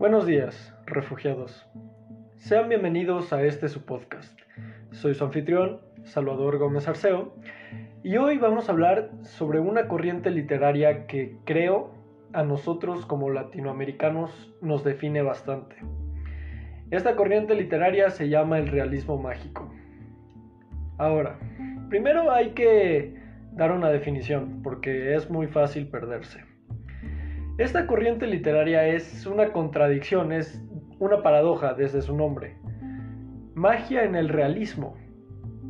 Buenos días, refugiados. Sean bienvenidos a este su podcast. Soy su anfitrión, Salvador Gómez Arceo, y hoy vamos a hablar sobre una corriente literaria que creo a nosotros como latinoamericanos nos define bastante. Esta corriente literaria se llama el realismo mágico. Ahora, primero hay que dar una definición, porque es muy fácil perderse. Esta corriente literaria es una contradicción, es una paradoja desde su nombre. Magia en el realismo.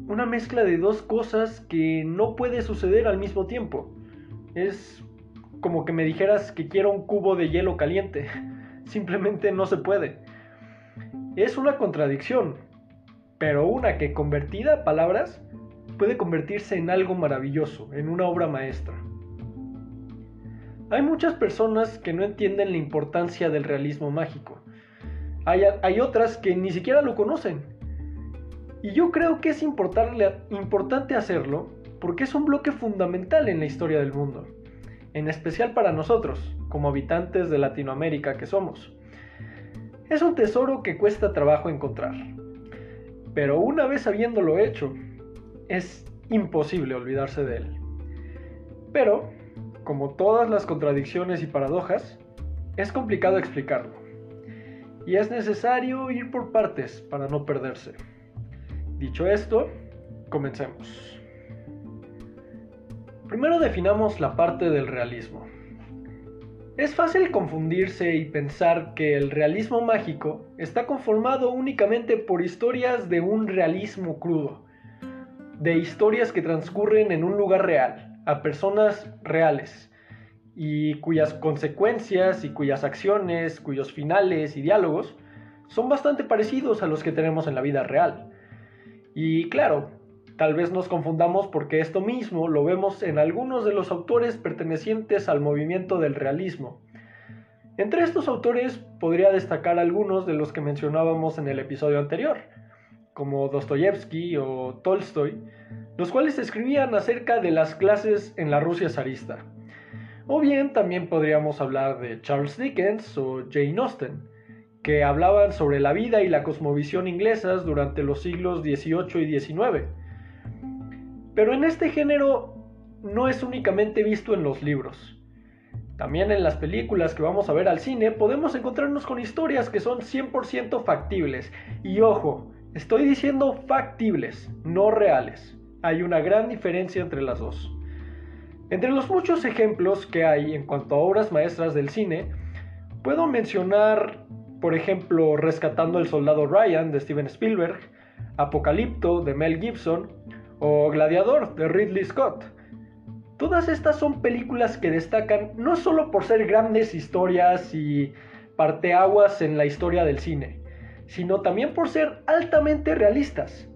Una mezcla de dos cosas que no puede suceder al mismo tiempo. Es como que me dijeras que quiero un cubo de hielo caliente. Simplemente no se puede. Es una contradicción, pero una que convertida a palabras puede convertirse en algo maravilloso, en una obra maestra. Hay muchas personas que no entienden la importancia del realismo mágico. Hay, otras que ni siquiera lo conocen. Y yo creo que es importante hacerlo porque es un bloque fundamental en la historia del mundo, en especial para nosotros, como habitantes de Latinoamérica que somos. Es un tesoro que cuesta trabajo encontrar, pero una vez habiéndolo hecho, es imposible olvidarse de él. Pero como todas las contradicciones y paradojas, es complicado explicarlo. Y es necesario ir por partes para no perderse. Dicho esto, comencemos. Primero definamos la parte del realismo. Es fácil confundirse y pensar que el realismo mágico está conformado únicamente por historias de un realismo crudo, de historias que transcurren en un lugar real, a personas reales y cuyas consecuencias y cuyas acciones, cuyos finales y diálogos son bastante parecidos a los que tenemos en la vida real. Y claro, tal vez nos confundamos porque esto mismo lo vemos en algunos de los autores pertenecientes al movimiento del realismo. Entre estos autores podría destacar algunos de los que mencionábamos en el episodio anterior, como Dostoyevsky o Tolstoy, los cuales escribían acerca de las clases en la Rusia zarista. O bien también podríamos hablar de Charles Dickens o Jane Austen, que hablaban sobre la vida y la cosmovisión inglesas durante los siglos XVIII y XIX. Pero en este género no es únicamente visto en los libros. También en las películas que vamos a ver al cine podemos encontrarnos con historias que son 100% factibles. Y ojo, estoy diciendo factibles, no reales hay una gran diferencia entre las dos. Entre los muchos ejemplos que hay en cuanto a obras maestras del cine, puedo mencionar, por ejemplo, Rescatando al Soldado Ryan de Steven Spielberg, Apocalipto de Mel Gibson o Gladiador de Ridley Scott. Todas estas son películas que destacan no solo por ser grandes historias y parteaguas en la historia del cine, sino también por ser altamente realistas.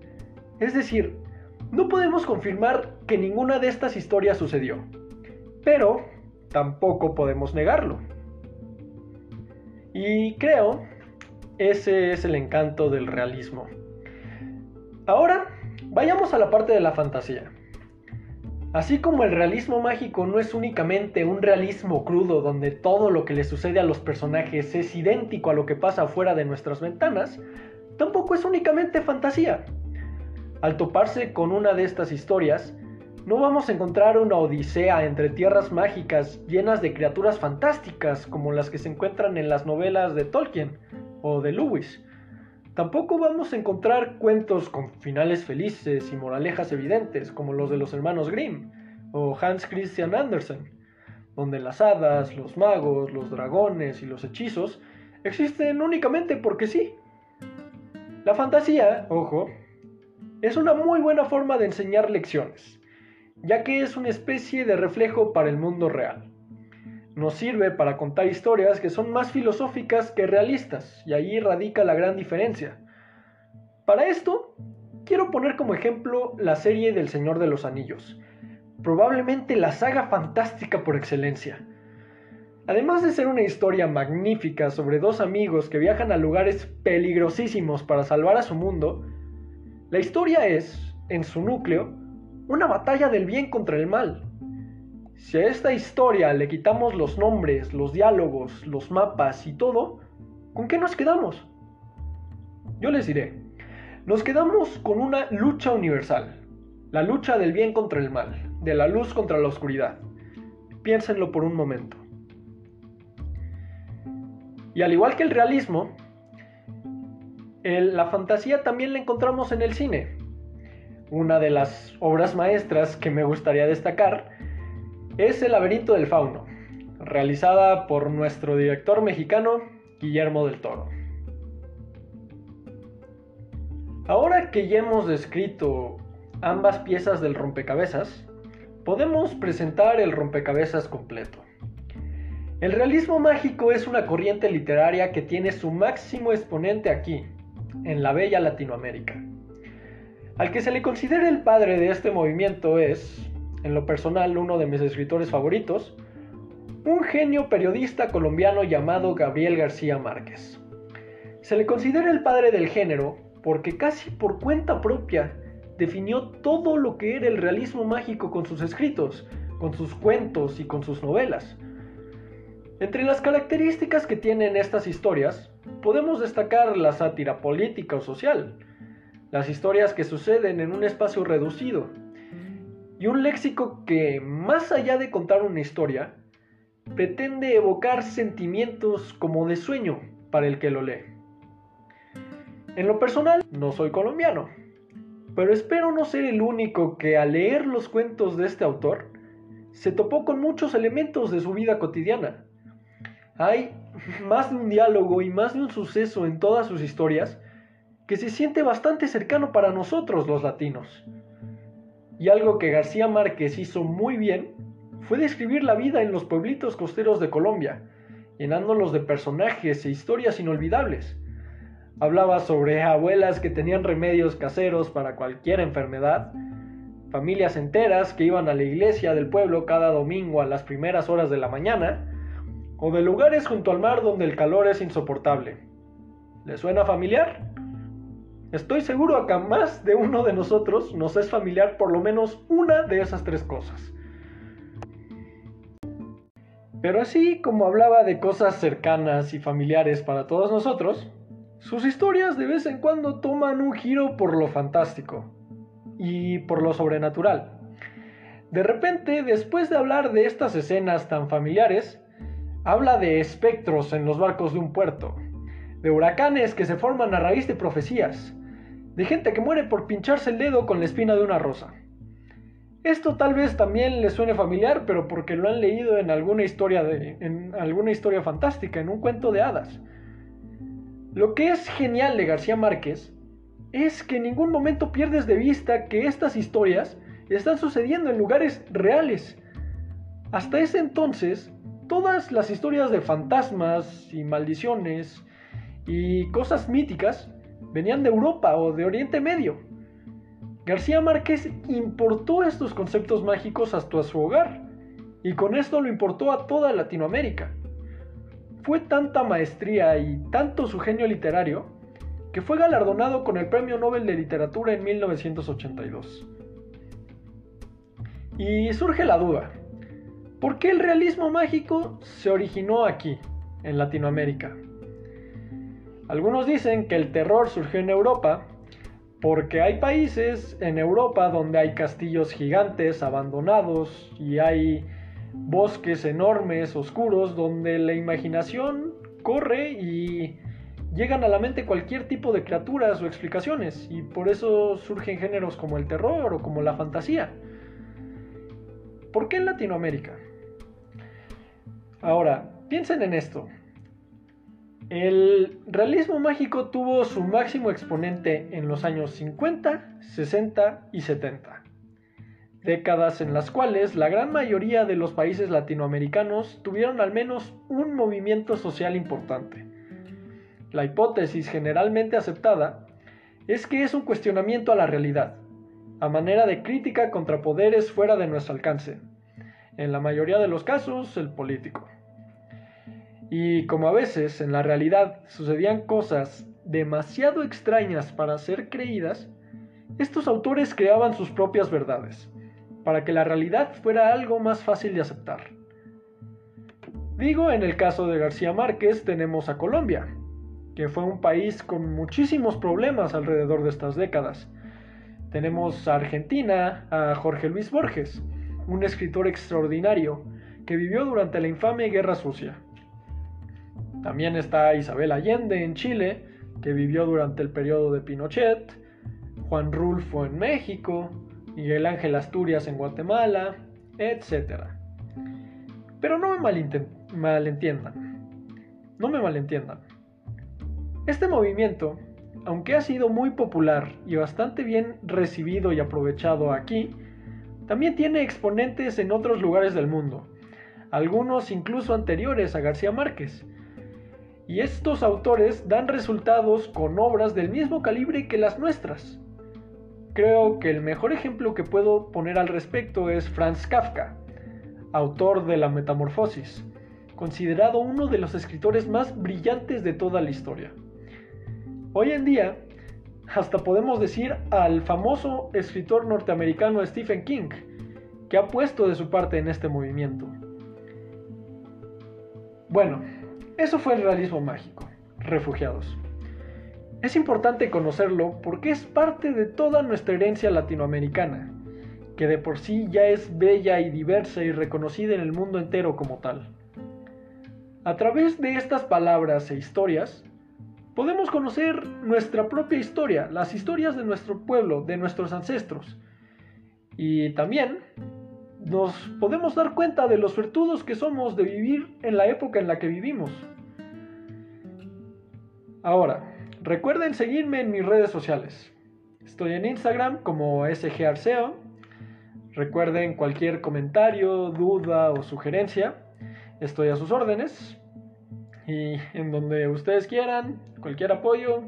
Es decir, no podemos confirmar que ninguna de estas historias sucedió, pero tampoco podemos negarlo. Y creo, ese es el encanto del realismo. Ahora, vayamos a la parte de la fantasía. Así como el realismo mágico no es únicamente un realismo crudo donde todo lo que le sucede a los personajes es idéntico a lo que pasa fuera de nuestras ventanas, tampoco es únicamente fantasía. Al toparse con una de estas historias, no vamos a encontrar una odisea entre tierras mágicas llenas de criaturas fantásticas como las que se encuentran en las novelas de Tolkien o de Lewis. Tampoco vamos a encontrar cuentos con finales felices y moralejas evidentes como los de los hermanos Grimm o Hans Christian Andersen, donde las hadas, los magos, los dragones y los hechizos existen únicamente porque sí. La fantasía, ojo, es una muy buena forma de enseñar lecciones, ya que es una especie de reflejo para el mundo real. Nos sirve para contar historias que son más filosóficas que realistas, y ahí radica la gran diferencia. Para esto, quiero poner como ejemplo la serie del Señor de los Anillos, probablemente la saga fantástica por excelencia. Además de ser una historia magnífica sobre dos amigos que viajan a lugares peligrosísimos para salvar a su mundo, la historia es, en su núcleo, una batalla del bien contra el mal. Si a esta historia le quitamos los nombres, los diálogos, los mapas y todo, ¿con qué nos quedamos? Yo les diré, nos quedamos con una lucha universal, la lucha del bien contra el mal, de la luz contra la oscuridad. Piénsenlo por un momento. Y al igual que el realismo, la fantasía también la encontramos en el cine. Una de las obras maestras que me gustaría destacar es El laberinto del fauno, realizada por nuestro director mexicano Guillermo del Toro. Ahora que ya hemos descrito ambas piezas del rompecabezas, podemos presentar el rompecabezas completo. El realismo mágico es una corriente literaria que tiene su máximo exponente aquí, en la bella Latinoamérica. Al que se le considera el padre de este movimiento es, en lo personal, uno de mis escritores favoritos, un genio periodista colombiano llamado Gabriel García Márquez. Se le considera el padre del género porque casi por cuenta propia definió todo lo que era el realismo mágico con sus escritos, con sus cuentos y con sus novelas. Entre las características que tienen estas historias, podemos destacar la sátira política o social, las historias que suceden en un espacio reducido, y un léxico que, más allá de contar una historia, pretende evocar sentimientos como de sueño para el que lo lee. En lo personal, no soy colombiano, pero espero no ser el único que al leer los cuentos de este autor se topó con muchos elementos de su vida cotidiana. Hay más de un diálogo y más de un suceso en todas sus historias que se siente bastante cercano para nosotros los latinos. Y algo que García Márquez hizo muy bien fue describir la vida en los pueblitos costeros de Colombia, llenándolos de personajes e historias inolvidables. Hablaba sobre abuelas que tenían remedios caseros para cualquier enfermedad, familias enteras que iban a la iglesia del pueblo cada domingo a las primeras horas de la mañana, o de lugares junto al mar donde el calor es insoportable. ¿Le suena familiar? Estoy seguro que a más de uno de nosotros nos es familiar por lo menos una de esas tres cosas. Pero así como hablaba de cosas cercanas y familiares para todos nosotros, sus historias de vez en cuando toman un giro por lo fantástico y por lo sobrenatural. De repente, después de hablar de estas escenas tan familiares, habla de espectros en los barcos de un puerto, de huracanes que se forman a raíz de profecías, de gente que muere por pincharse el dedo con la espina de una rosa. Esto tal vez también les suene familiar, pero porque lo han leído en alguna historia de, en alguna historia fantástica, en un cuento de hadas. Lo que es genial de García Márquez es que en ningún momento pierdes de vista que estas historias están sucediendo en lugares reales. Hasta ese entonces, todas las historias de fantasmas y maldiciones y cosas míticas venían de Europa o de Oriente Medio. García Márquez importó estos conceptos mágicos hasta su hogar y con esto lo importó a toda Latinoamérica. Fue tanta maestría y tanto su genio literario que fue galardonado con el Premio Nobel de Literatura en 1982. Y surge la duda, ¿por qué el realismo mágico se originó aquí, en Latinoamérica? Algunos dicen que el terror surgió en Europa porque hay países en Europa donde hay castillos gigantes abandonados y hay bosques enormes, oscuros, donde la imaginación corre y llegan a la mente cualquier tipo de criaturas o explicaciones, y por eso surgen géneros como el terror o como la fantasía. ¿Por qué en Latinoamérica? Ahora, piensen en esto. El realismo mágico tuvo su máximo exponente en los años 50, 60 y 70 décadas en las cuales la gran mayoría de los países latinoamericanos tuvieron al menos un movimiento social importante. La hipótesis generalmente aceptada es que es un cuestionamiento a la realidad, a manera de crítica contra poderes fuera de nuestro alcance, en la mayoría de los casos el político. Y como a veces en la realidad sucedían cosas demasiado extrañas para ser creídas, estos autores creaban sus propias verdades para que la realidad fuera algo más fácil de aceptar. Digo, en el caso de García Márquez tenemos a Colombia, que fue un país con muchísimos problemas alrededor de estas décadas. Tenemos a Argentina, a Jorge Luis Borges, un escritor extraordinario que vivió durante la infame Guerra Sucia. También está Isabel Allende en Chile, que vivió durante el periodo de Pinochet, Juan Rulfo en México, Miguel Ángel Asturias en Guatemala, etc. Pero no me malentiendan. No me malentiendan. Este movimiento, aunque ha sido muy popular y bastante bien recibido y aprovechado aquí, también tiene exponentes en otros lugares del mundo, algunos incluso anteriores a García Márquez. Y estos autores dan resultados con obras del mismo calibre que las nuestras. Creo que el mejor ejemplo que puedo poner al respecto es Franz Kafka, autor de La Metamorfosis, considerado uno de los escritores más brillantes de toda la historia. Hoy en día, hasta podemos decir al famoso escritor norteamericano Stephen King, que ha puesto de su parte en este movimiento. Bueno, eso fue el realismo mágico, refugiados. Es importante conocerlo porque es parte de toda nuestra herencia latinoamericana, que de por sí ya es bella y diversa y reconocida en el mundo entero como tal. A través de estas palabras e historias, podemos conocer nuestra propia historia, las historias de nuestro pueblo, de nuestros ancestros. Y también nos podemos dar cuenta de los suertudos que somos de vivir en la época en la que vivimos. Ahora, recuerden seguirme en mis redes sociales. Estoy en Instagram como sgarceo. Recuerden cualquier comentario, duda o sugerencia. Estoy a sus órdenes. Y en donde ustedes quieran, cualquier apoyo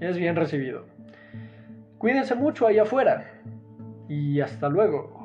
es bien recibido. Cuídense mucho allá afuera y hasta luego.